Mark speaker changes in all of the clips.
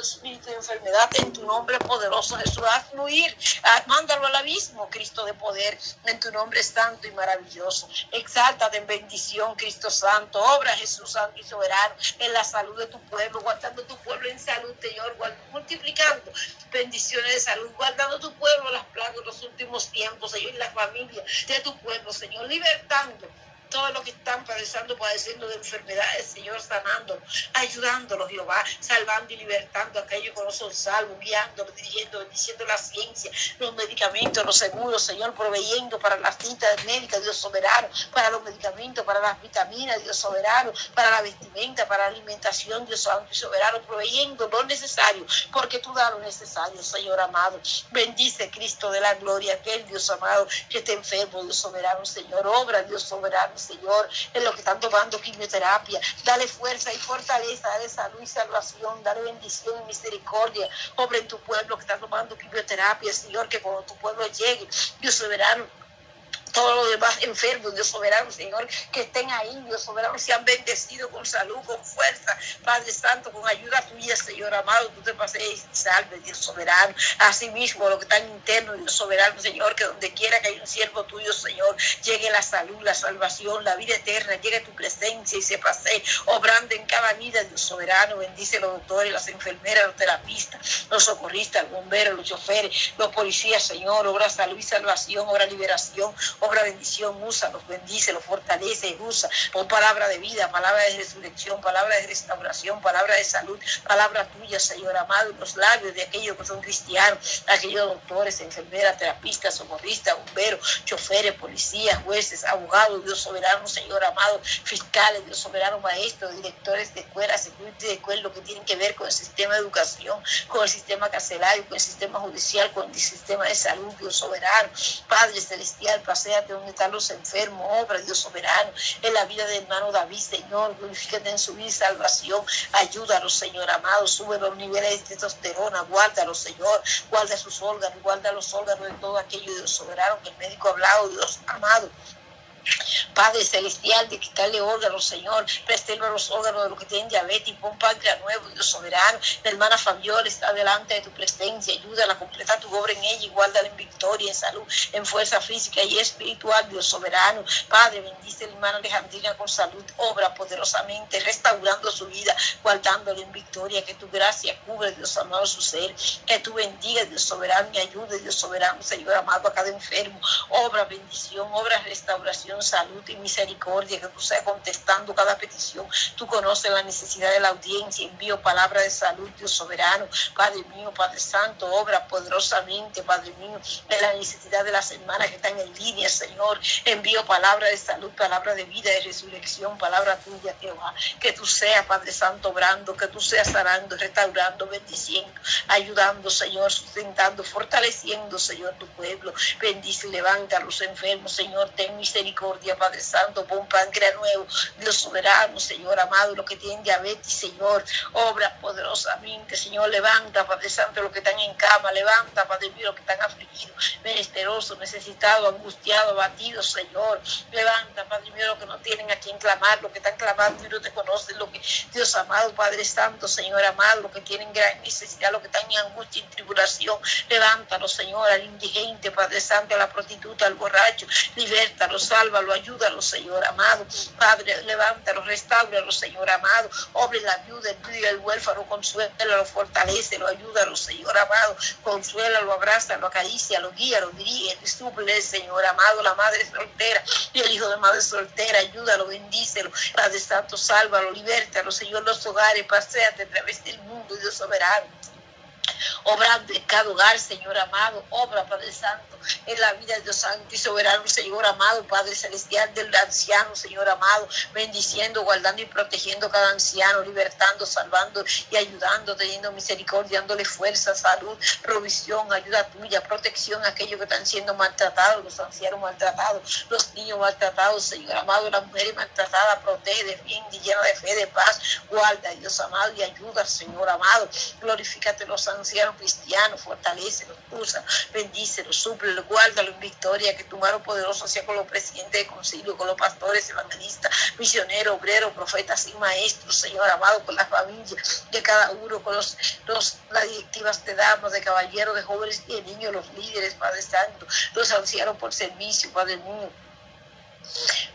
Speaker 1: espíritu de enfermedad en tu nombre poderoso, Jesús. Haz fluir, ah, mándalo al abismo, Cristo de poder, en tu nombre santo y maravilloso. Exáltate en bendición, Cristo Santo. Obra, Jesús Santo y soberano, en la salud de tu pueblo, guardando tu pueblo en salud, Señor, multiplicando bendiciones de salud, guardando tu pueblo las plagas de los últimos tiempos, Señor, y la familia de tu pueblo, Señor, libertando todos los que están padeciendo, padeciendo de enfermedades, Señor, sanando, ayudándolos, Jehová, salvando y libertando a aquellos que no son salvos, guiándolos, dirigiendo, bendiciendo la ciencia, los medicamentos, los seguros, Señor, proveyendo para las citas médicas, Dios soberano, para los medicamentos, para las vitaminas, Dios soberano, para la vestimenta, para la alimentación, Dios santo y soberano, proveyendo lo necesario, porque tú das lo necesario, Señor amado. Bendice Cristo de la gloria, aquel Dios amado que esté enfermo, Dios soberano, Señor, obra, Dios soberano Señor, en los que están tomando quimioterapia. Dale fuerza y fortaleza, dale salud y salvación, dale bendición y misericordia. Obra en tu pueblo que está tomando quimioterapia, Señor, que cuando tu pueblo llegue, Dios soberano, todos los demás enfermos, Dios soberano, Señor, que estén ahí, Dios soberano, sean bendecidos con salud, con fuerza, Padre Santo, con ayuda tuya, Señor amado, tú te pases salve, Dios soberano, asimismo, lo que está interno, Dios soberano, Señor, que donde quiera que haya un siervo tuyo, Señor, llegue la salud, la salvación, la vida eterna, llegue tu presencia y se pase obrando en cada vida, Dios soberano, bendice los doctores, las enfermeras, los terapistas, los socorristas, los bomberos, los choferes, los policías, Señor, obra salud y salvación, obra liberación, bendición, usa, los bendice, los fortalece, usa, por palabra de vida, palabra de resurrección, palabra de restauración, palabra de salud, palabra tuya, Señor amado, los labios de aquellos que son cristianos, aquellos doctores, enfermeras, terapistas, socorristas, bomberos, choferes, policías, jueces, abogados, Dios soberano, Señor amado, fiscales, Dios soberano, maestros, directores de escuelas, security de escuelas, lo que tienen que ver con el sistema de educación, con el sistema carcelario, con el sistema judicial, con el sistema de salud, Dios soberano, Padre celestial, paséate donde están los enfermos, obra, Dios soberano, en la vida del hermano David, Señor, glorifícate en su vida y salvación, ayúdalo, Señor amado, sube los niveles de testosterona, guárdalo, Señor, guarda sus órganos, guarda los órganos de todo aquello, Dios soberano, que el médico ha hablado, Dios amado, Padre celestial, de quitarle órganos, Señor, preserva los órganos de los que tienen diabetes, pon páncreas nuevo, Dios soberano. La hermana Fabiola está delante de tu presencia, ayúdala a completar tu obra en ella y guárdala en victoria, en salud, en fuerza física y espiritual, Dios soberano. Padre, bendice a la hermana Alejandrina con salud, obra poderosamente, restaurando su vida, guardándole en victoria, que tu gracia cubre, Dios amado, su ser, que tú bendiga, Dios soberano, y ayude, Dios soberano, Señor amado, a cada enfermo, obra bendición, obra restauración salud y misericordia, que tú seas contestando cada petición. Tú conoces la necesidad de la audiencia. Envío palabra de salud, Dios soberano. Padre mío, Padre Santo, obra poderosamente, Padre mío, de la necesidad de las hermanas que están en línea, Señor. Envío palabra de salud, palabra de vida, de resurrección, palabra tuya, Jehová. Que tú seas, Padre Santo, obrando, que tú seas sanando, restaurando, bendiciendo, ayudando, Señor, sustentando, fortaleciendo, Señor, tu pueblo. Bendice y levanta a los enfermos, Señor, ten misericordia Padre Santo, pon páncreas nuevo, Dios soberano, Señor amado, los que tienen diabetes, Señor, obra poderosamente, Señor, levanta, Padre Santo, los que están en cama, levanta, Padre mío, los que están afligidos, menesterosos, necesitados, angustiados, abatidos, Señor, levanta, Padre mío, los que no tienen a quien clamar, los que están clamando y no te conocen, lo que, Dios amado, Padre Santo, Señor amado, los que tienen gran necesidad, los que están en angustia y tribulación, levántalo, Señor, al indigente, Padre Santo, a la prostituta, al borracho, libértalo, salva lo ayúdalo, Señor amado. Padre, levántalo, restauralo, Señor amado. Obre la viuda, el el huérfano, consuélalo, fortalece, lo ayúdalo, Señor amado. Consuélalo, abraza, lo acaricia, lo guía, lo dirige, suple, Señor amado, la madre soltera y el hijo de madre soltera, ayúdalo, bendícelo. Padre Santo, sálvalo, libértalo, Señor, los hogares, paséate a través del mundo, Dios soberano. Obra de cada hogar, Señor amado. Obra, Padre Santo, en la vida de Dios Santo y soberano, Señor amado, Padre Celestial del anciano, Señor amado, bendiciendo, guardando y protegiendo cada anciano, libertando, salvando y ayudando, teniendo misericordia, dándole fuerza, salud, provisión, ayuda tuya, protección a aquellos que están siendo maltratados, los ancianos maltratados, los niños maltratados, Señor amado, las mujeres maltratadas, protege, defiende, llena de fe, de paz, guarda, Dios amado, y ayuda, Señor amado. Glorifícate los ancianos cristianos, fortalecelos, usa, bendícelos, súplelos, guárdalo en victoria, que tu mano poderosa sea con los presidentes de concilio, con los pastores, evangelistas, misioneros, obreros, profetas y maestros, Señor amado, con las familias de cada uno, con los, los las directivas de damas, de caballeros, de jóvenes y de niños, los líderes, Padre Santo, los ancianos por servicio, Padre mío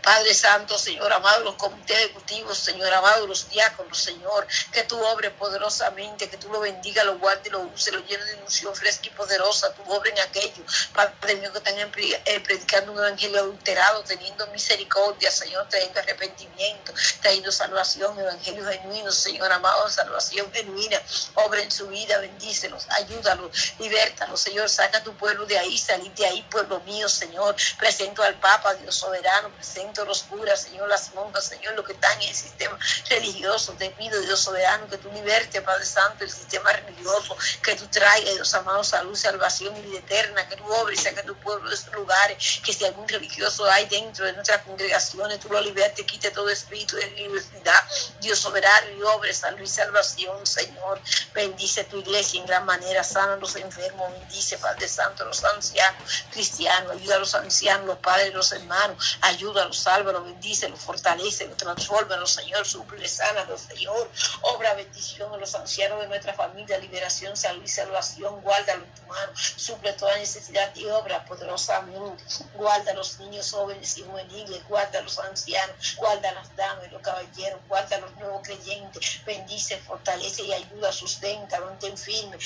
Speaker 1: Padre Santo, Señor amado, los comités ejecutivos, Señor amado, los diáconos, Señor, que tú obres poderosamente, que tú lo bendiga, lo guarde, lo use, lo llene de ilusión fresca y poderosa, tú obres en aquello, Padre mío, que están eh, predicando un evangelio adulterado, teniendo misericordia, Señor, trayendo arrepentimiento, trayendo salvación, evangelio genuino, Señor amado, salvación genuina, obra en su vida, bendícelos, ayúdalos, libértalos, Señor, saca a tu pueblo de ahí, salir de ahí, pueblo mío, Señor, presento al Papa, Dios soberano, presento los curas, Señor, las monjas, Señor, lo que están en el sistema religioso. Te pido, Dios soberano, que tú liberte, Padre Santo, el sistema religioso, que tú traigas, Dios amado, salud, salvación y vida eterna, que tú obres y saque tu pueblo de estos lugares, que si algún religioso hay dentro de nuestras congregaciones, tú lo libertes, quite todo espíritu de libertad, Dios soberano y obre, salud y salvación, Señor. Bendice tu iglesia en gran manera, sana a los enfermos, bendice, Padre Santo, los ancianos cristianos, ayuda a los ancianos, los padres, los hermanos, ayúdalos, sálvalos, bendícelos, fortalecelos, transfórmalos, Señor, suple, sánalos, Señor, obra bendición a los ancianos de nuestra familia, liberación, salud y salvación, guárdalo en tu mano, suple toda necesidad y obra poderosamente, guarda a los niños jóvenes y juveniles, guarda a los ancianos, guarda a las damas y los caballeros, guarda a los nuevos creyentes, bendice, fortalece y ayuda, sustenta, mantén firme,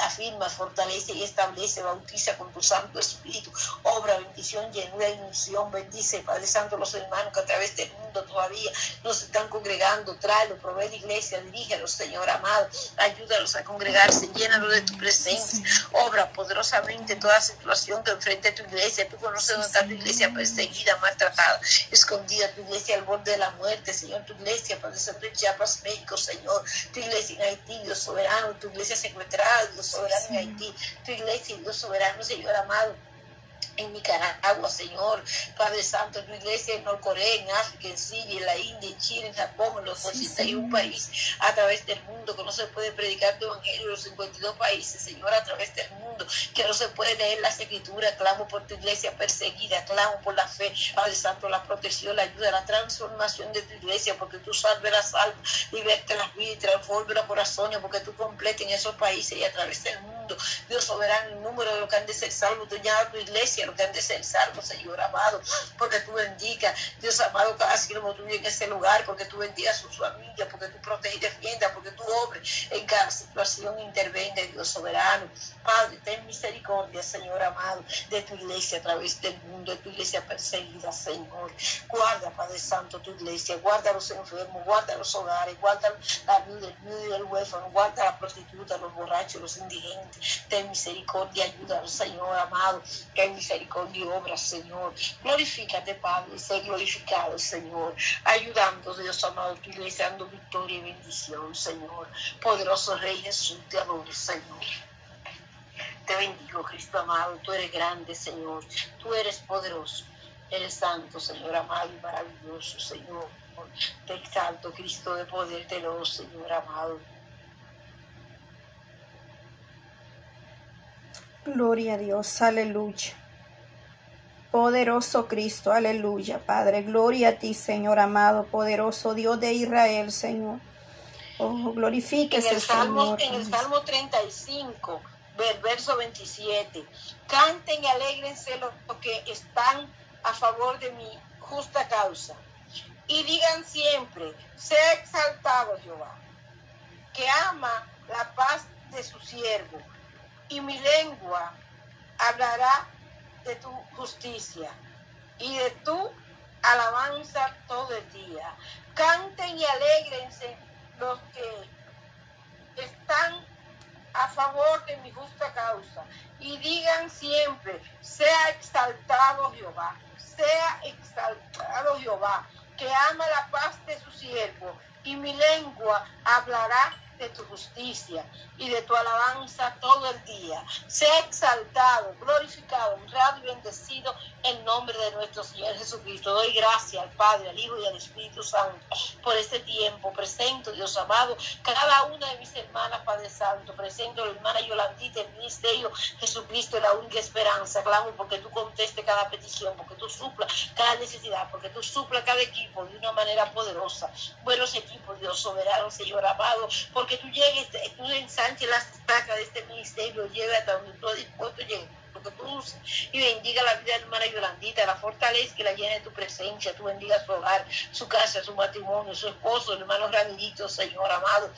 Speaker 1: afirma, fortalece y establece, bautiza con tu Santo Espíritu, obra, bendición, llenura y unción, bendice Padre Santo, los hermanos que a través del mundo todavía nos están congregando, tráelo, provee la iglesia, dirígelos, Señor amado, ayúdalos a congregarse, llénalos de tu presencia, obra poderosamente toda situación que enfrente tu iglesia, tú conoces dónde está tu iglesia perseguida, maltratada, escondida, tu iglesia al borde de la muerte, Señor, tu iglesia, Padre Santo, en Chiapas, México, Señor, tu iglesia en Haití, Dios soberano, tu iglesia secuestrada, Dios soberano en Haití, tu iglesia, Dios soberano, Señor amado, en Nicaragua, Señor, Padre Santo, en tu iglesia en Norcorea, en África, en Siria, en la India, en Chile, en Japón, en los 81 países a través del mundo, que no se puede predicar tu evangelio en los 52 países, Señor, a través del mundo, que no se puede leer las escrituras, clamo por tu iglesia perseguida, clamo por la fe, Padre Santo, la protección, la ayuda, la transformación de tu iglesia, porque tú salves las almas, liberte las vidas y transforme los corazones, porque tú completes en esos países y a través del mundo, Dios soberano, el número de los que han de ser salvos, a tu iglesia, han de ser salvos, Señor amado, porque tú bendigas, Dios amado, cada siervo tuyo en ese lugar, porque tú bendigas a su familia, porque tú proteges y defiendas, porque tú obres en cada situación, intervenga, Dios soberano. Padre, ten misericordia, Señor amado, de tu iglesia a través del mundo, de tu iglesia perseguida, Señor. Guarda, Padre Santo, tu iglesia, guarda a los enfermos, guarda los hogares, guarda la vida, el del huérfano, guarda a la prostituta, los borrachos, los indigentes. Ten misericordia, ayuda Señor amado, que misericordia y obra, Señor. Glorifícate, Padre, sé glorificado, Señor. Ayudando, Dios amado, tu iglesia, dando victoria y bendición, Señor. Poderoso Rey Jesús, te adoro, Señor. Te bendigo, Cristo amado. Tú eres grande, Señor. Tú eres poderoso. Eres santo, Señor amado y maravilloso, Señor. Te exalto, Cristo de poder, te lo, Señor amado.
Speaker 2: Gloria a Dios, aleluya. Poderoso Cristo, aleluya, Padre. Gloria a ti, Señor amado, poderoso Dios de Israel, Señor. Oh, glorifíquese,
Speaker 1: en el Salmo, En el Salmo 35, verso 27. Canten y alegrense los que están a favor de mi justa causa. Y digan siempre, sea exaltado Jehová, que ama la paz de su siervo. Y mi lengua hablará de tu justicia y de tu alabanza todo el día. Canten y alegrense los que están a favor de mi justa causa y digan siempre, sea exaltado Jehová, sea exaltado Jehová, que ama la paz de su siervo y mi lengua hablará de tu justicia y de tu alabanza todo el día. Sea exaltado, glorificado, honrado y bendecido el nombre de nuestro Señor Jesucristo. Doy gracias al Padre, al Hijo y al Espíritu Santo por este tiempo. Presento, Dios amado, cada una de mis hermanas, Padre Santo. Presento a la hermana Yolandita, el ministerio Jesucristo, la única esperanza. Clamo porque tú contestes cada petición, porque tú suplas cada necesidad, porque tú suplas cada equipo de una manera poderosa. Buenos equipos, Dios soberano, Señor amado, porque tú llegues, tú ensanches las estacas de este ministerio, donde tú has dispuesto llegar uses y bendiga la vida de la hermana Yolandita, la fortaleza que la llene de tu presencia, tú bendiga su hogar, su casa, su matrimonio, su esposo, el hermano Ramillito, Señor amado,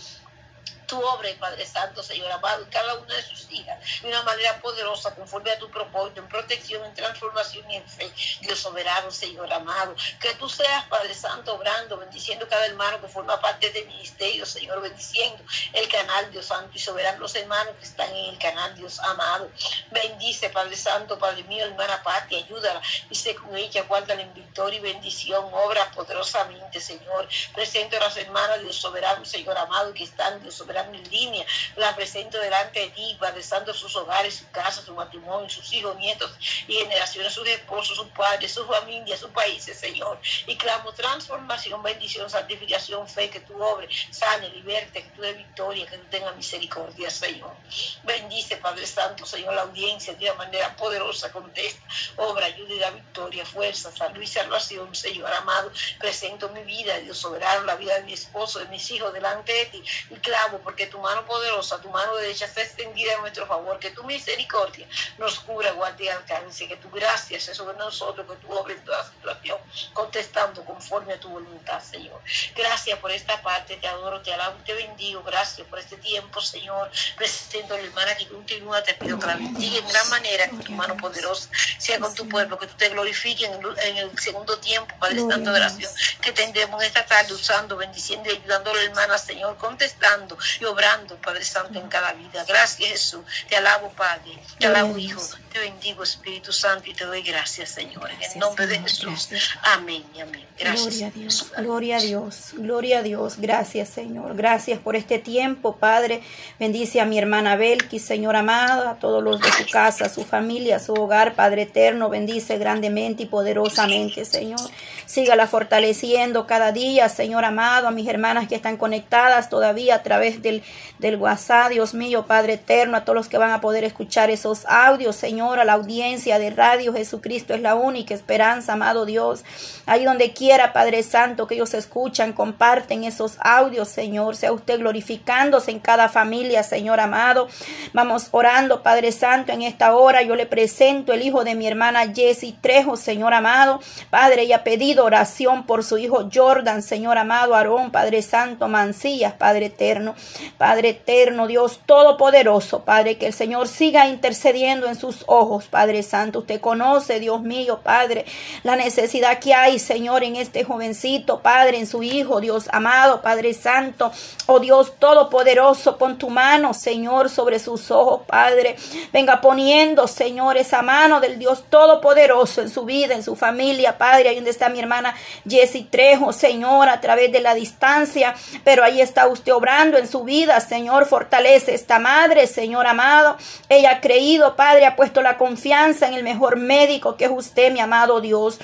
Speaker 1: tu obra, Padre Santo, Señor amado, en cada una de sus hijas, de una manera poderosa, conforme a tu propósito, en protección, en transformación y en fe. Dios soberano, Señor amado, que tú seas, Padre Santo, obrando, bendiciendo cada hermano que forma parte del ministerio, Señor, bendiciendo el canal, Dios Santo, y soberano los hermanos que están en el canal, Dios amado. Bendice, Padre Santo, Padre mío, hermana Pati, ayúdala y sé con ella, guárdala en victoria y bendición, obra poderosamente, Señor. Presento a las hermanas, Dios soberano, Señor amado, que están, Dios soberano, en línea, la presento delante de ti, guardando sus hogares, su casa, su matrimonio, sus hijos, nietos y generaciones, sus esposos, sus padres, sus familias, sus países, Señor. Y clamo transformación, bendición, santificación, fe, que tu obre, sane, liberte, que tú de victoria, que tú tengas misericordia, Señor. Bendice, Padre Santo, Señor, la audiencia de una manera poderosa, contesta, obra, ayuda y da victoria, fuerza, salud y salvación, Señor amado. Presento mi vida, Dios soberano, la vida de mi esposo, de mis hijos delante de ti. Y clamo porque tu mano poderosa, tu mano derecha está extendida a nuestro favor, que tu misericordia nos cubra, guarde y alcance, que tu gracia sea sobre nosotros, que tu obra en toda situación, contestando conforme a tu voluntad, Señor. Gracias por esta parte, te adoro, te alabo, te bendigo, gracias por este tiempo, Señor. Presento a la hermana que continúa, te pido que la bendiga en gran manera, que tu mano poderosa sea con tu pueblo, que tú te glorifiques en, el segundo tiempo, Padre Santo de oración, que tendremos esta tarde usando, bendiciendo y ayudando a la hermana, Señor, contestando y obrando, Padre Santo, en cada vida. Gracias, Jesús. Te alabo, Padre. Te alabo, Hijo. Te bendigo, Espíritu Santo, y te doy gracias, Señor. En el nombre de Jesús. Amén amén. Gracias.
Speaker 2: Gloria a Dios. Gloria a Dios. Gloria a Dios. Gracias, Señor. Gracias por este tiempo, Padre. Bendice a mi hermana Belki, Señor amado, a todos los de su casa, su familia, su hogar, Padre eterno. Bendice grandemente y poderosamente, Señor. Sígala fortaleciendo cada día, Señor amado, a mis hermanas que están conectadas todavía a través del, del WhatsApp, Dios mío, Padre eterno, a todos los que van a poder escuchar esos audios, Señor, a la audiencia de Radio Jesucristo es la única esperanza, amado Dios. Ahí donde quiera, Padre Santo, que ellos escuchan, comparten esos audios, Señor, sea usted glorificándose en cada familia, Señor amado. Vamos orando, Padre Santo, en esta hora yo le presento el hijo de mi hermana Jessie Trejo, Señor amado. Padre, ella ha pedido oración por su hijo Jordan, Señor amado, Aarón, Padre Santo, Mancillas, Padre eterno, Padre eterno, Dios todopoderoso, Padre, que el Señor siga intercediendo en sus ojos, Padre Santo. Usted conoce, Dios mío, Padre, la necesidad que hay, Señor, en este jovencito, Padre, en su hijo, Dios amado, Padre Santo, oh Dios todopoderoso, pon tu mano, Señor, sobre sus ojos, Padre. Venga poniendo, Señor, esa mano del Dios todopoderoso en su vida, en su familia, Padre, ahí donde está mi hermana Jessie Trejo, Señor, a través de la distancia, pero ahí está usted obrando en su vida, Señor, fortalece esta madre, Señor amado. Ella ha creído, Padre, ha puesto la confianza en el mejor médico que es usted, mi amado Dios.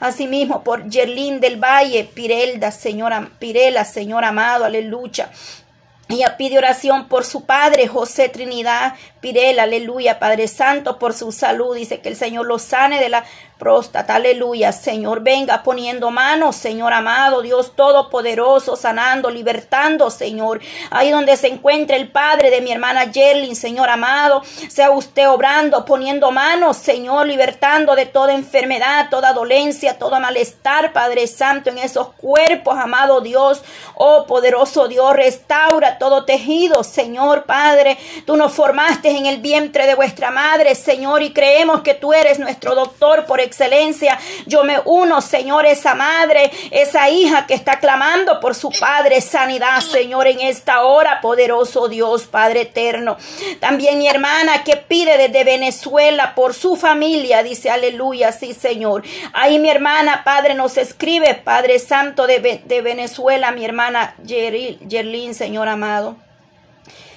Speaker 2: Asimismo, por Yerlín del Valle, Pirelda, Señora, Pirela, Señor amado, aleluya. Ella pide oración por su padre, José Trinidad Pirela, aleluya, Padre Santo, por su salud. Dice que el Señor lo sane de la próstata, aleluya. Señor, venga poniendo manos, Señor amado, Dios Todopoderoso, sanando, libertando, Señor. Ahí donde se encuentra el Padre de mi hermana Yerlin, Señor amado, sea usted obrando, poniendo manos, Señor, libertando de toda enfermedad, toda dolencia, todo malestar, Padre Santo, en esos cuerpos, amado Dios. Oh, poderoso Dios, restaura todo tejido, Señor Padre. Tú nos formaste en el vientre de vuestra madre, Señor, y creemos que tú eres nuestro doctor por excelencia. Yo me uno, Señor, esa madre, esa hija que está clamando por su Padre sanidad, Señor, en esta hora, poderoso Dios, Padre eterno. También mi hermana que pide desde Venezuela por su familia, dice aleluya, sí, Señor. Ahí mi hermana, Padre, nos escribe, Padre Santo de, de Venezuela, mi hermana Yerlin, Señor amado.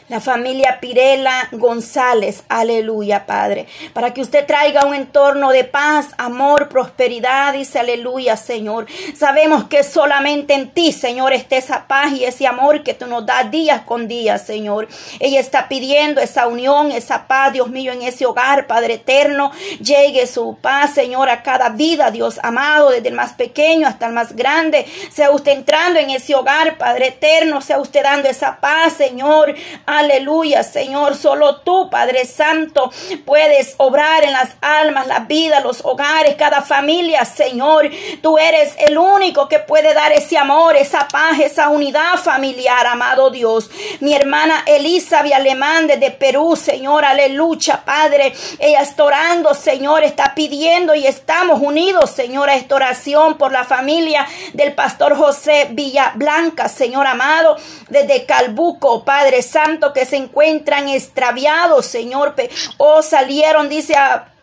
Speaker 2: La familia Pirela González, aleluya, Padre, para que usted traiga un entorno de paz, amor, prosperidad, dice aleluya, Señor. Sabemos que solamente en ti, Señor, está esa paz y ese amor que tú nos das día con día, Señor. Ella está pidiendo esa unión, esa paz, Dios mío, en ese hogar, Padre eterno. Llegue su paz, Señor, a cada vida, Dios amado, desde el más pequeño hasta el más grande. Sea usted entrando en ese hogar, Padre eterno, sea usted dando esa paz, Señor. Aleluya, Señor. Solo tú, Padre Santo, puedes obrar en las almas, la vida, los hogares, cada familia, Señor. Tú eres el único que puede dar ese amor, esa paz, esa unidad familiar, amado Dios. Mi hermana Elizabeth Alemán desde Perú, Señor, aleluya, Padre. Ella está orando, Señor, está pidiendo y estamos unidos, Señor, a esta oración por la familia del pastor José Villablanca, Señor amado, desde Calbuco, Padre Santo que se encuentran extraviados, Señor, o salieron, dice a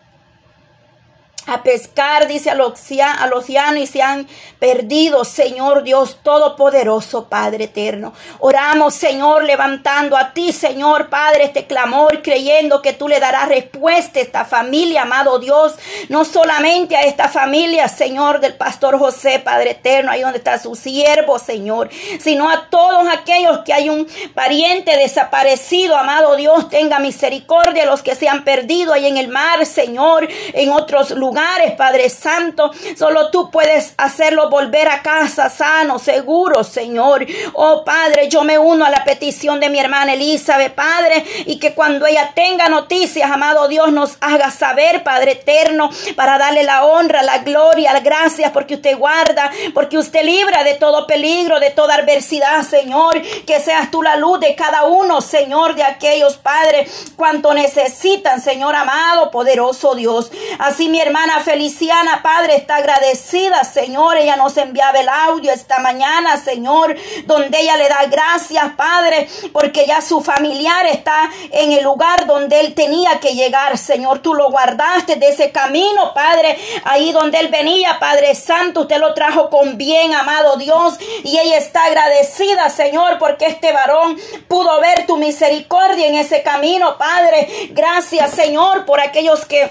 Speaker 2: a pescar, dice al, al océano y se han perdido, Señor Dios Todopoderoso, Padre eterno. Oramos, Señor, levantando a ti, Señor Padre, este clamor, creyendo que tú le darás respuesta a esta familia, amado Dios, no solamente a esta familia, Señor, del pastor José, Padre eterno, ahí donde está su siervo, Señor, sino a todos aquellos que hay un pariente desaparecido, amado Dios, tenga misericordia, los que se han perdido ahí en el mar, Señor, en otros lugares Padre Santo. Solo tú puedes hacerlo volver a casa sano, seguro, Señor. Oh Padre, yo me uno a la petición de mi hermana Elizabeth, Padre, y que cuando ella tenga noticias, amado Dios, nos haga saber, Padre eterno, para darle la honra, la gloria, las gracias, porque usted guarda, porque usted libra de todo peligro, de toda adversidad, Señor. Que seas tú la luz de cada uno, Señor, de aquellos, Padre, cuanto necesitan, Señor amado, poderoso Dios. Así mi hermana Feliciana, Padre, está agradecida, Señor. Ella nos enviaba el audio esta mañana, Señor, donde ella le da gracias, Padre, porque ya su familiar está en el lugar donde él tenía que llegar, Señor. Tú lo guardaste de ese camino, Padre, ahí donde él venía, Padre Santo. Usted lo trajo con bien, amado Dios. Y ella está agradecida, Señor, porque este varón pudo ver tu misericordia en ese camino, Padre. Gracias, Señor, por aquellos que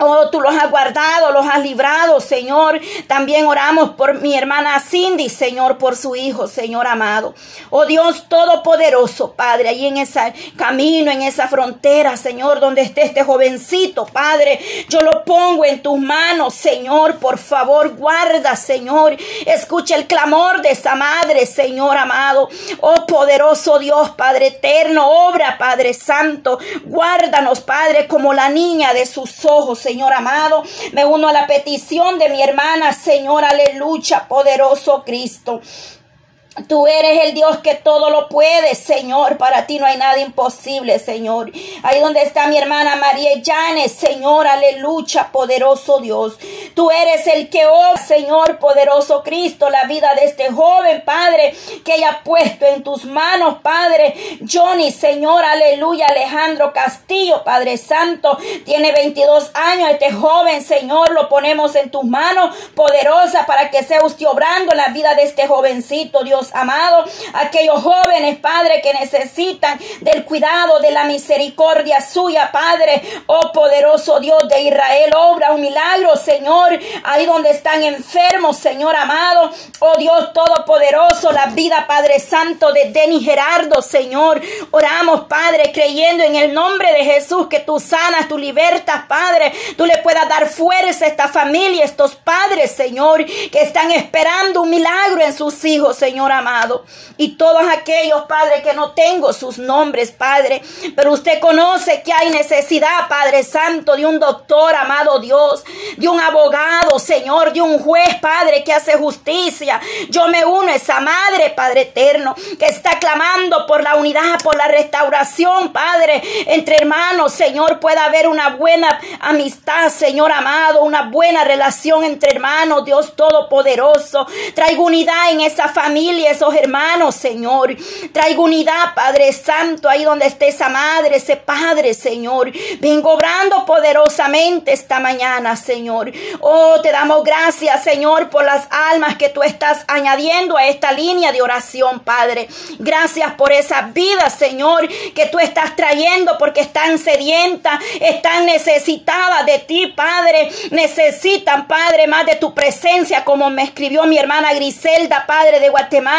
Speaker 2: Oh, tú los has guardado, los has librado, Señor. También oramos por mi hermana Cindy, Señor, por su hijo, Señor amado. Oh Dios Todopoderoso, Padre, ahí en ese camino, en esa frontera, Señor, donde esté este jovencito, Padre, yo lo pongo en tus manos, Señor. Por favor, guarda, Señor. Escucha el clamor de esa madre, Señor amado. Oh poderoso Dios, Padre eterno, obra, Padre Santo. Guárdanos, Padre, como la niña de sus ojos. Señor amado. Me uno a la petición de mi hermana, Señor, aleluya, poderoso Cristo. Tú eres el Dios que todo lo puede, Señor. Para ti no hay nada imposible, Señor. Ahí donde está mi hermana María Llanes, Señor, aleluya, poderoso Dios. Tú eres el que, oh Señor, poderoso Cristo, la vida de este joven, Padre, que haya puesto en tus manos, Padre. Johnny, Señor, aleluya, Alejandro Castillo, Padre Santo, tiene 22 años. Este joven, Señor, lo ponemos en tus manos, poderosa, para que sea usted obrando en la vida de este jovencito, Dios amado, aquellos jóvenes, Padre, que necesitan del cuidado, de la misericordia suya, Padre, oh poderoso Dios de Israel, obra un milagro, Señor, ahí donde están enfermos, Señor amado, oh Dios todopoderoso, la vida, Padre Santo, de Denis Gerardo, Señor, oramos, Padre, creyendo en el nombre de Jesús, que tú sanas, tú libertas, Padre, tú le puedas dar fuerza a esta familia, estos padres, Señor, que están esperando un milagro en sus hijos, Señor amado. Y todos aquellos, Padre, que no tengo sus nombres, Padre, pero usted conoce que hay necesidad, Padre Santo, de un doctor, amado Dios, de un abogado, Señor, de un juez, Padre, que hace justicia. Yo me uno a esa madre, Padre eterno, que está clamando por la unidad, por la restauración, Padre, entre hermanos, Señor, pueda haber una buena amistad, Señor amado, una buena relación entre hermanos, Dios Todopoderoso. Traigo unidad en esa familia esos hermanos, Señor. Traigo unidad, Padre Santo, ahí donde esté esa madre, ese padre, Señor. Vengo obrando poderosamente esta mañana, Señor. Oh, te damos gracias, Señor, por las almas que tú estás añadiendo a esta línea de oración, Padre. Gracias por esa vida, Señor, que tú estás trayendo porque están sedientas, están necesitadas de ti, Padre. Necesitan, Padre, más de tu presencia, como me escribió mi hermana Griselda, Padre de Guatemala.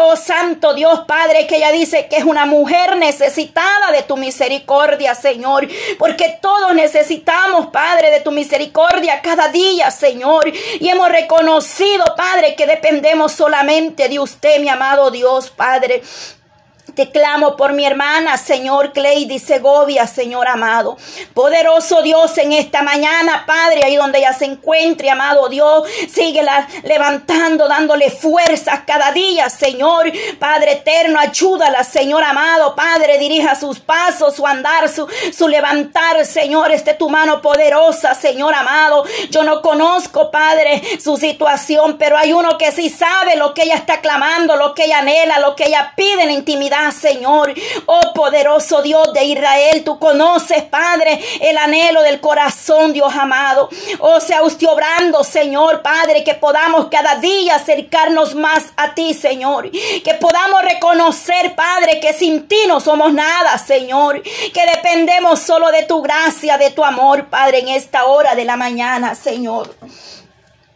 Speaker 2: Oh, Santo Dios, Padre, que ella dice que es una mujer necesitada de tu misericordia, Señor. Porque todos necesitamos, Padre, de tu misericordia cada día, Señor. Y hemos reconocido, Padre, que dependemos solamente de usted, mi amado Dios, Padre. Te clamo por mi hermana, Señor Cleidy Segovia, Señor amado. Poderoso Dios, en esta mañana, Padre, ahí donde ella se encuentre, amado Dios, síguela levantando, dándole fuerzas cada día, Señor. Padre eterno, ayúdala, Señor amado. Padre, dirija sus pasos, su andar, su, su levantar, Señor. Esté tu mano poderosa, Señor amado. Yo no conozco, Padre, su situación, pero hay uno que sí sabe lo que ella está clamando, lo que ella anhela, lo que ella pide en intimidad Señor. Oh poderoso Dios de Israel, tú conoces, Padre, el anhelo del corazón, Dios amado. Oh, sea usted obrando, Señor, Padre, que podamos cada día acercarnos más a ti, Señor. Que podamos reconocer, Padre, que sin ti no somos nada, Señor. Que dependemos solo de tu gracia, de tu amor, Padre, en esta hora de la mañana, Señor.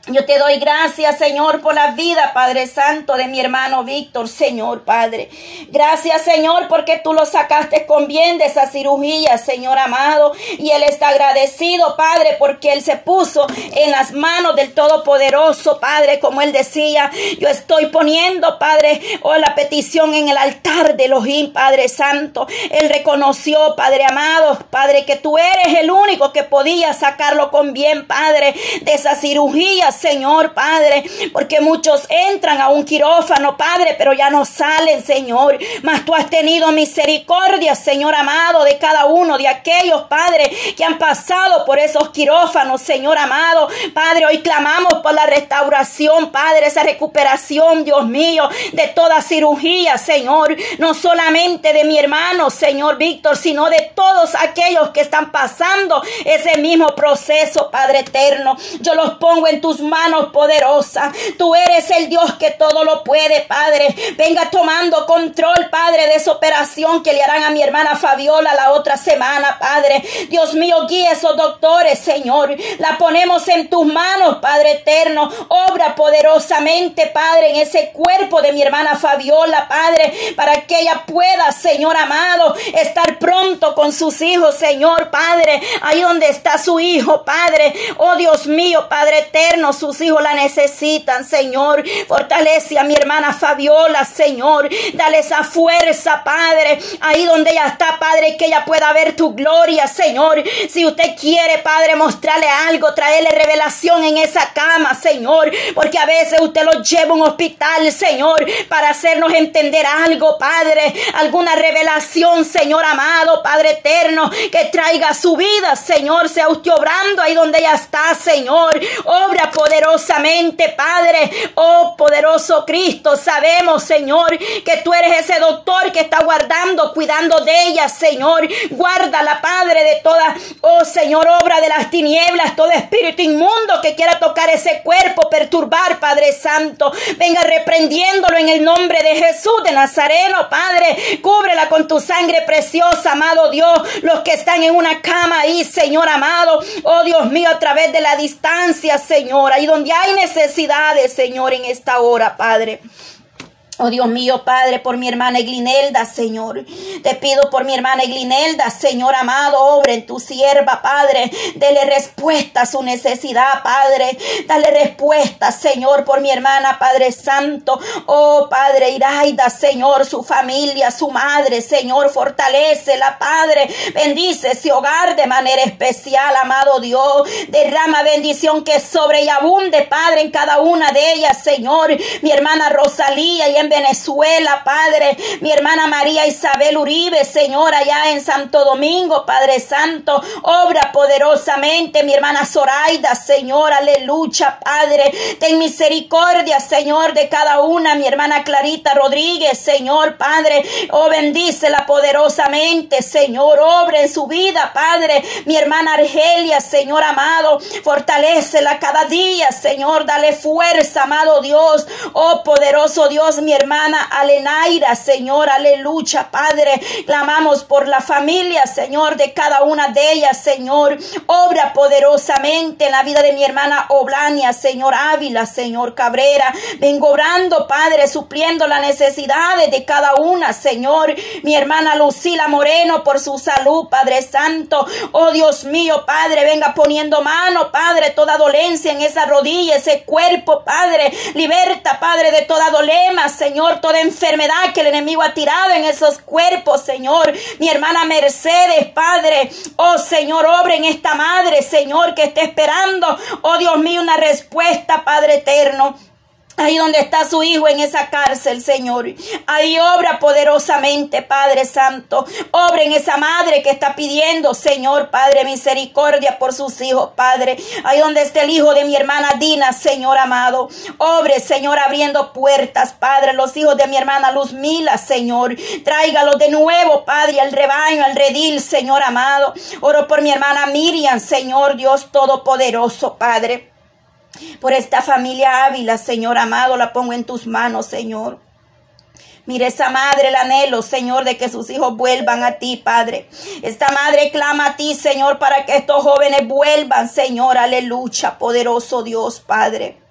Speaker 2: Yo te doy gracias, Señor, por la vida, Padre Santo, de mi hermano Víctor, Señor, Padre. Gracias, Señor, porque tú lo sacaste con bien de esa cirugía, Señor amado. Y él está agradecido, Padre, porque él se puso en las manos del Todopoderoso, Padre, como él decía. Yo estoy poniendo, Padre, oh, la petición en el altar de Elohim, Padre Santo. Él reconoció, Padre amado, Padre, que tú eres el único que podía sacarlo con bien, Padre, de esa cirugía, Señor, Padre, porque muchos entran a un quirófano, Padre, pero ya no salen, Señor. Mas tú has tenido misericordia, Señor amado, de cada uno de aquellos, Padre, que han pasado por esos quirófanos, Señor amado. Padre, hoy clamamos por la restauración, Padre, esa recuperación, Dios mío, de toda cirugía, Señor. No solamente de mi hermano, Señor Víctor, sino de todos aquellos que están pasando ese mismo proceso, Padre eterno. Yo los pongo en tus manos poderosas. Tú eres el Dios que todo lo puede, Padre. Venga tomando control, Padre, de esa operación que le harán a mi hermana Fabiola la otra semana, Padre. Dios mío, guíe esos doctores, Señor. La ponemos en tus manos, Padre eterno. Obra poderosamente, Padre, en ese cuerpo de mi hermana Fabiola, Padre, para que ella pueda, Señor amado, estar pronto con sus hijos, Señor, Padre. Ahí donde está su hijo, Padre. Oh Dios mío, Padre eterno, sus hijos la necesitan, Señor. Fortalece a mi hermana Fabiola, Señor. Dale esa fuerza, Padre. Ahí donde ella está, Padre, que ella pueda ver tu gloria, Señor. Si usted quiere, Padre, mostrarle algo, traerle revelación en esa cama, Señor. Porque a veces usted lo lleva a un hospital, Señor, para hacernos entender algo, Padre. Alguna revelación, Señor amado, Padre eterno, que traiga su vida, Señor. Sea usted obrando ahí donde ella está, Señor. Obra por poderosamente, Padre. Oh, poderoso Cristo, sabemos, Señor, que tú eres ese doctor que está guardando, cuidando de ella, Señor. Guárdala, Padre, de toda, oh Señor, obra de las tinieblas, todo espíritu inmundo que quiera tocar ese cuerpo, perturbar, Padre Santo. Venga reprendiéndolo en el nombre de Jesús de Nazareno, Padre. Cúbrela con tu sangre preciosa, amado Dios. Los que están en una cama ahí, Señor amado. Oh Dios mío, a través de la distancia, Señor ahí donde hay necesidades, Señor, en esta hora, Padre. Oh Dios mío, Padre, por mi hermana Eglinelda, Señor. Te pido por mi hermana Eglinelda, Señor amado, obra en tu sierva, Padre. Dele respuesta a su necesidad, Padre. Dale respuesta, Señor, por mi hermana, Padre Santo. Oh, Padre Iraida, Señor, su familia, su madre, Señor, fortalecela, Padre. Bendice ese hogar de manera especial, amado Dios. Derrama bendición que sobre y abunde, Padre, en cada una de ellas, Señor. Mi hermana Rosalía y en Venezuela, Padre. Mi hermana María Isabel Uribe, Señor, allá en Santo Domingo, Padre Santo. Obra poderosamente, mi hermana Zoraida, Señor, aleluya, Padre. Ten misericordia, Señor, de cada una. Mi hermana Clarita Rodríguez, Señor, Padre. Oh, bendícela poderosamente, Señor. Obra en su vida, Padre. Mi hermana Argelia, Señor amado. Fortalecela cada día, Señor. Dale fuerza, amado Dios. Oh, poderoso Dios, mi hermana Alenaira, Señor. Aleluya, Padre. Clamamos por la familia, Señor, de cada una de ellas, Señor. Obra poderosamente en la vida de mi hermana Oblania, Señor Ávila, Señor Cabrera. Vengo obrando, Padre, supliendo las necesidades de cada una, Señor. Mi hermana Lucila Moreno, por su salud, Padre Santo. Oh Dios mío, Padre, venga poniendo mano, Padre, toda dolencia en esa rodilla, ese cuerpo, Padre. Liberta, Padre, de toda dolema, Señor, toda enfermedad que el enemigo ha tirado en esos cuerpos, Señor. Mi hermana Mercedes, Padre. Oh Señor, obra en esta madre, Señor, que esté esperando, oh Dios mío, una respuesta, Padre eterno. Ahí donde está su hijo en esa cárcel, Señor. Ahí obra poderosamente, Padre Santo. Obra en esa madre que está pidiendo, Señor, Padre, misericordia por sus hijos, Padre. Ahí donde está el hijo de mi hermana Dina, Señor amado. Obre, Señor, abriendo puertas, Padre. Los hijos de mi hermana Luz Mila, Señor. Tráigalos de nuevo, Padre, al rebaño, al redil, Señor amado. Oro por mi hermana Miriam, Señor, Dios Todopoderoso, Padre. Por esta familia Ávila, Señor amado, la pongo en tus manos, Señor. Mire esa madre, el anhelo, Señor, de que sus hijos vuelvan a ti, Padre. Esta madre clama a ti, Señor, para que estos jóvenes vuelvan, Señor. Aleluya, poderoso Dios, Padre.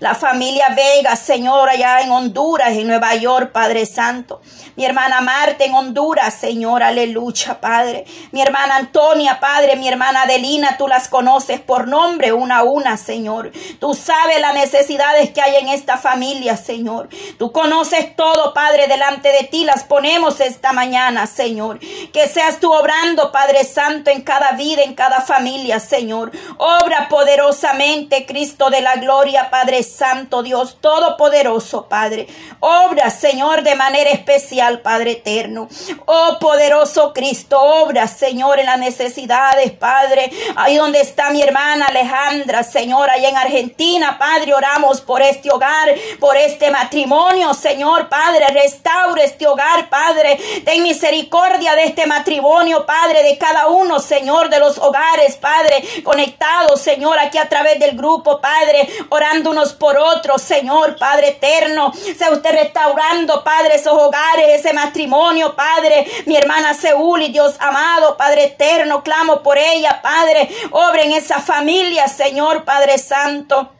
Speaker 2: La familia Vega, Señor, allá en Honduras, en Nueva York, Padre Santo. Mi hermana Marta en Honduras, Señor, aleluya, Padre. Mi hermana Antonia, Padre, mi hermana Adelina, tú las conoces por nombre una a una, Señor. Tú sabes las necesidades que hay en esta familia, Señor. Tú conoces todo, Padre, delante de ti las ponemos esta mañana, Señor. Que seas tú obrando, Padre Santo, en cada vida, en cada familia, Señor. Obra poderosamente, Cristo de la gloria, Padre Santo, Dios Todopoderoso, Padre. Obra, Señor, de manera especial, Padre eterno. Oh, poderoso Cristo, obra, Señor, en las necesidades, Padre. Ahí donde está mi hermana Alejandra, Señor, allá en Argentina, Padre, oramos por este hogar, por este matrimonio, Señor, Padre. Restaure este hogar, Padre. Ten misericordia de este matrimonio, Padre, de cada uno, Señor, de los hogares, Padre, conectados, Señor, aquí a través del grupo, Padre, orando unos por otros, Señor, Padre eterno. Sea usted restaurando, Padre, esos hogares, ese matrimonio, Padre. Mi hermana Seúl y Dios amado, Padre eterno, clamo por ella, Padre. Obre en esa familia, Señor, Padre Santo.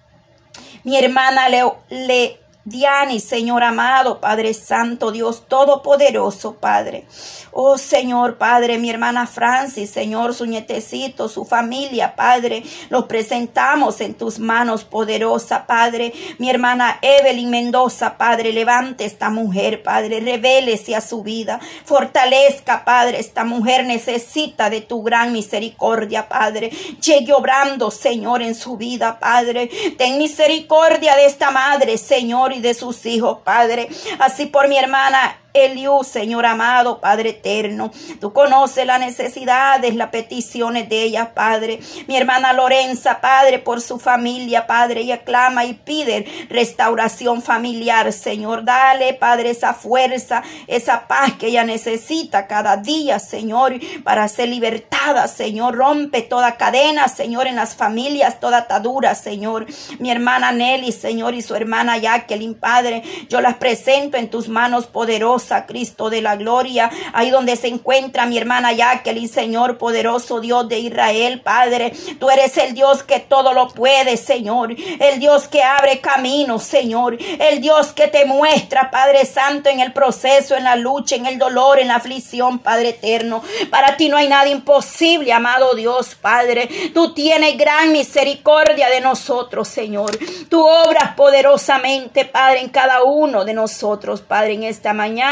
Speaker 2: Mi hermana le, le Diani, Señor amado, Padre Santo, Dios Todopoderoso, Padre. Oh Señor, Padre, mi hermana Francis, Señor, su nietecito, su familia, Padre, los presentamos en tus manos, poderosa, Padre. Mi hermana Evelyn Mendoza, Padre, levante esta mujer, Padre, revélese a su vida, fortalezca, Padre, esta mujer necesita de tu gran misericordia, Padre. Llegue obrando, Señor, en su vida, Padre. Ten misericordia de esta madre, Señor, de sus hijos, Padre. Así por mi hermana Eliú, Señor amado, Padre eterno. Tú conoces las necesidades, las peticiones de ella, Padre. Mi hermana Lorenza, Padre, por su familia, Padre, ella clama y pide restauración familiar, Señor. Dale, Padre, esa fuerza, esa paz que ella necesita cada día, Señor, para ser libertada, Señor. Rompe toda cadena, Señor, en las familias, toda atadura, Señor. Mi hermana Nelly, Señor, y su hermana Jacqueline, Padre, yo las presento en tus manos poderosas Cristo de la gloria, ahí donde se encuentra mi hermana Jacqueline, Señor poderoso Dios de Israel, Padre, tú eres el Dios que todo lo puede, Señor, el Dios que abre caminos, Señor, el Dios que te muestra, Padre Santo, en el proceso, en la lucha, en el dolor, en la aflicción, Padre eterno. Para ti no hay nada imposible, amado Dios, Padre. Tú tienes gran misericordia de nosotros, Señor. Tú obras poderosamente, Padre, en cada uno de nosotros, Padre, en esta mañana.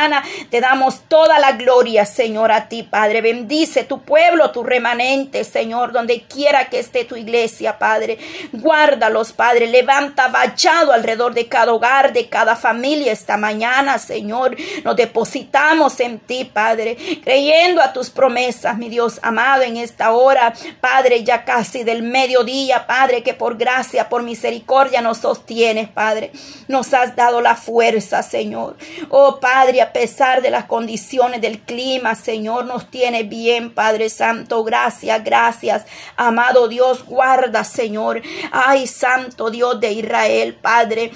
Speaker 2: Te damos toda la gloria, Señor, a ti, Padre. Bendice tu pueblo, tu remanente, Señor, donde quiera que esté tu iglesia, Padre. Guárdalos, Padre. Levanta vallado alrededor de cada hogar, de cada familia esta mañana, Señor. Nos depositamos en ti, Padre, creyendo a tus promesas, mi Dios amado, en esta hora, Padre, ya casi del mediodía, Padre, que por gracia, por misericordia nos sostienes, Padre. Nos has dado la fuerza, Señor. Oh, Padre, a pesar de las condiciones del clima, Señor, nos tiene bien, Padre Santo. Gracias, gracias. Amado Dios, guarda, Señor. Ay, Santo Dios de Israel, Padre.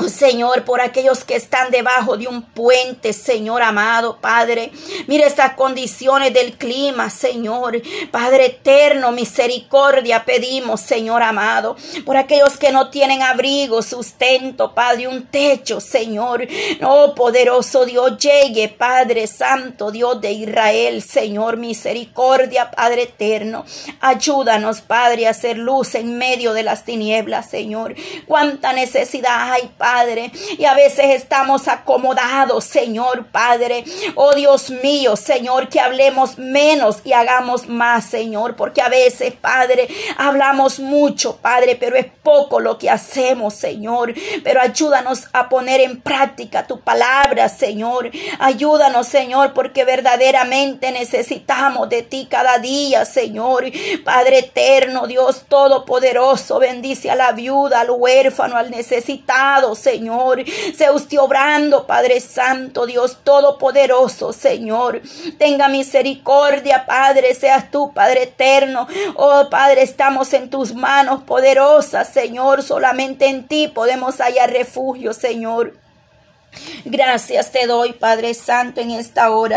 Speaker 2: Oh Señor, por aquellos que están debajo de un puente, Señor amado, Padre. Mira estas condiciones del clima, Señor. Padre eterno, misericordia pedimos, Señor amado. Por aquellos que no tienen abrigo, sustento, Padre, un techo, Señor. Oh poderoso Dios, llegue, Padre Santo, Dios de Israel, Señor, misericordia, Padre eterno. Ayúdanos, Padre, a hacer luz en medio de las tinieblas, Señor. Cuánta necesidad hay, Padre Padre. Y a veces estamos acomodados, Señor Padre. Oh Dios mío, Señor, que hablemos menos y hagamos más, Señor. Porque a veces, Padre, hablamos mucho, Padre, pero es poco lo que hacemos, Señor. Pero ayúdanos a poner en práctica tu palabra, Señor. Ayúdanos, Señor, porque verdaderamente necesitamos de ti cada día, Señor. Padre eterno, Dios todopoderoso, bendice a la viuda, al huérfano, al necesitado, Señor. Sea usted obrando, Padre Santo, Dios Todopoderoso, Señor. Tenga misericordia, Padre, seas tú, Padre eterno. Oh, Padre, estamos en tus manos poderosas, Señor. Solamente en ti podemos hallar refugio, Señor. Gracias te doy, Padre Santo, en esta hora.